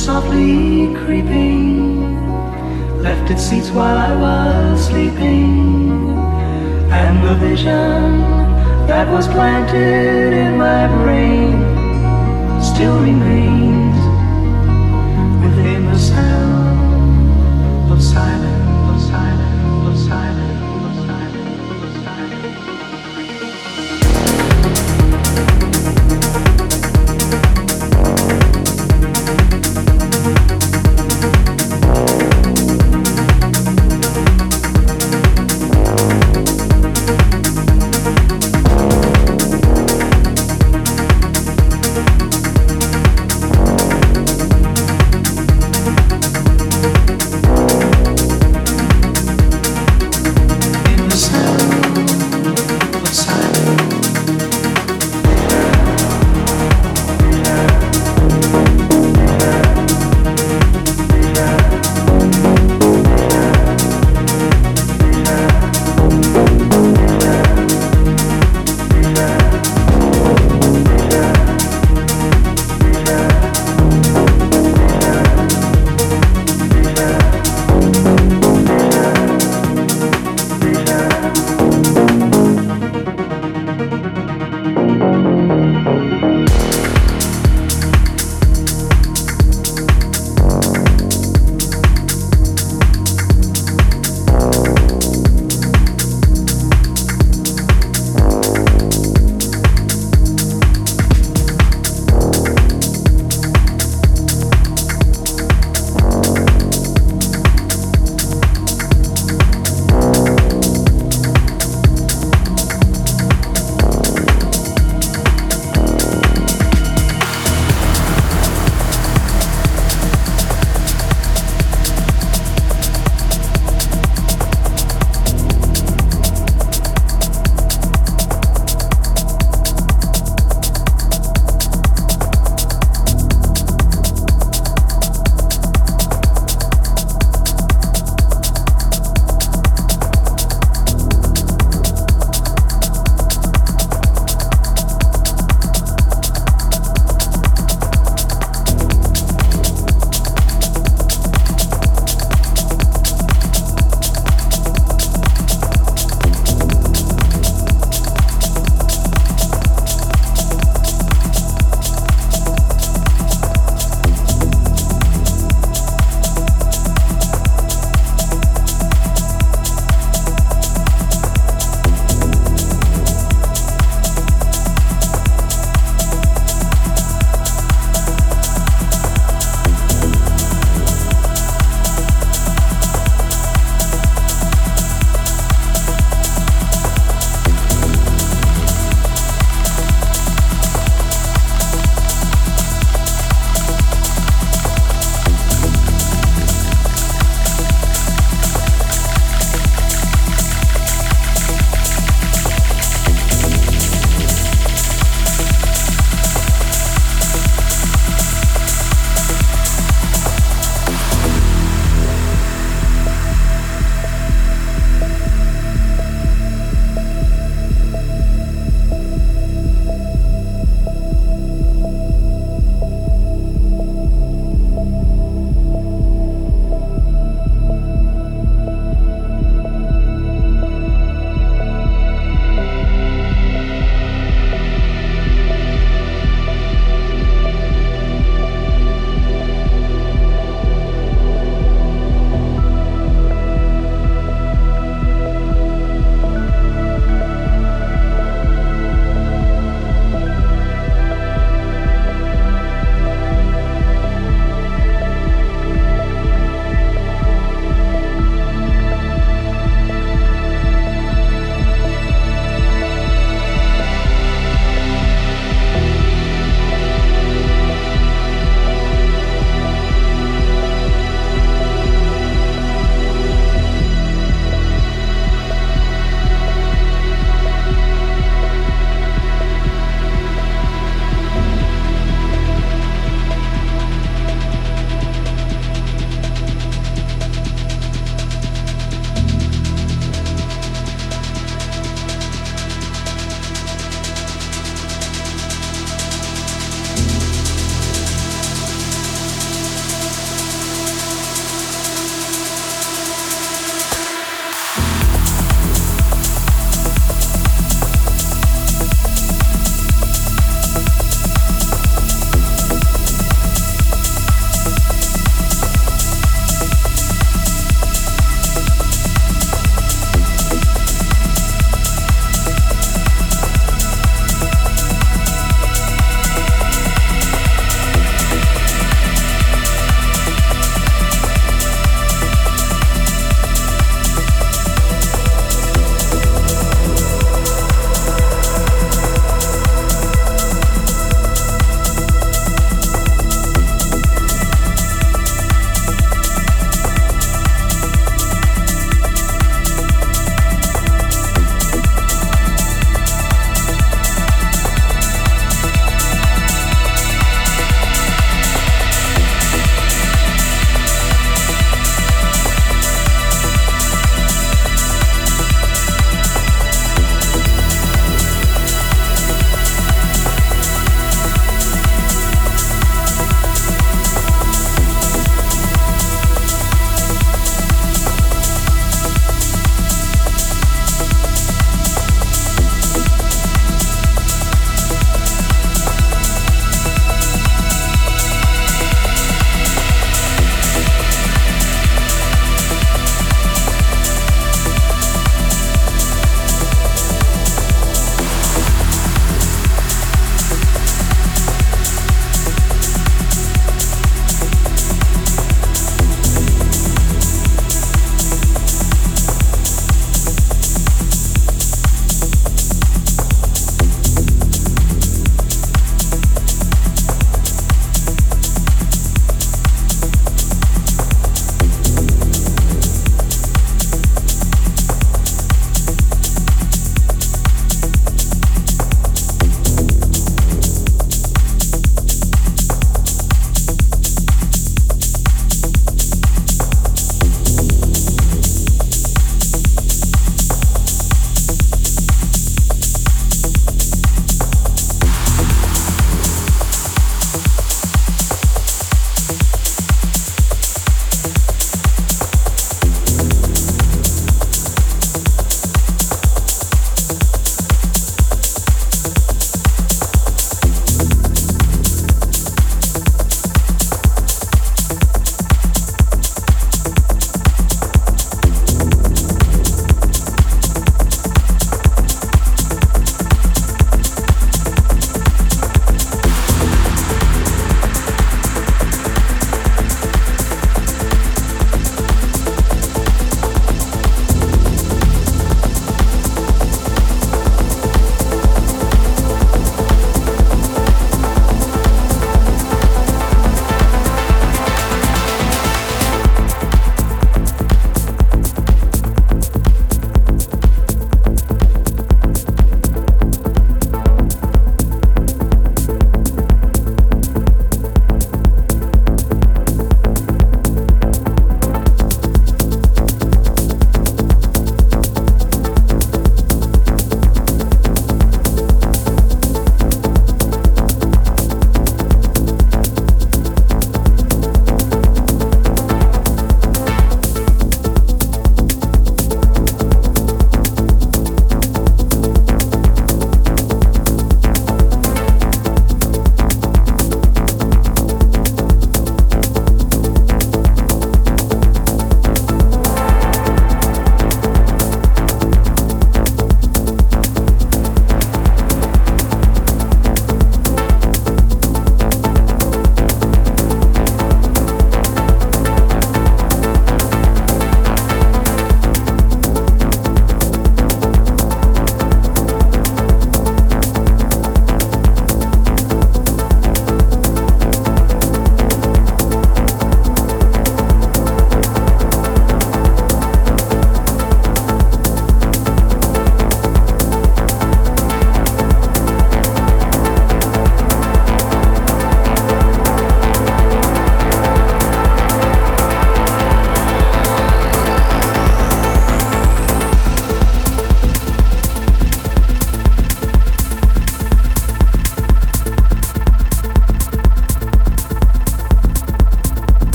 softly creeping left its seats while I was sleeping, and the vision that was planted in my brain still remains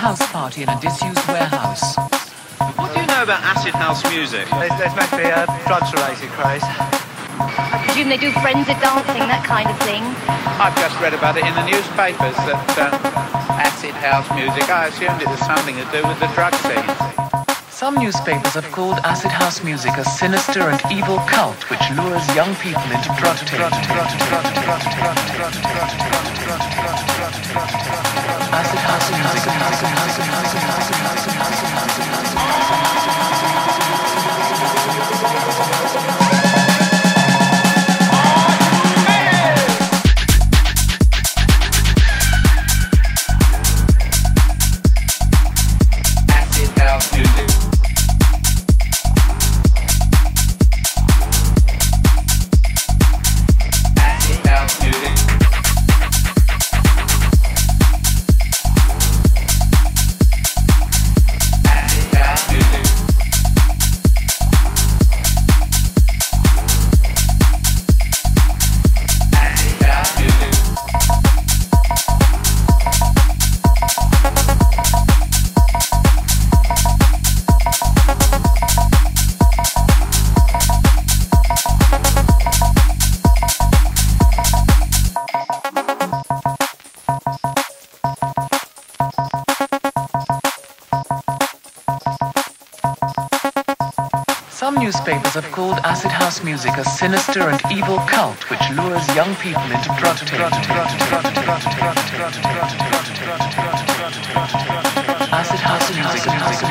house party in a disused warehouse. What do you know about acid house music? There's, there's meant to be a drugs-related craze. I presume they do frenzied dancing, that kind of thing. I've just read about it in the newspapers that uh, acid house music, I assumed it was something to do with the drug scene. Some newspapers have called acid house music a sinister and evil cult which lures young people into drug taking. House music a sinister and evil cult which lures young people into drug. Acid house music.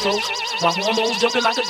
The. My hormones jumping like a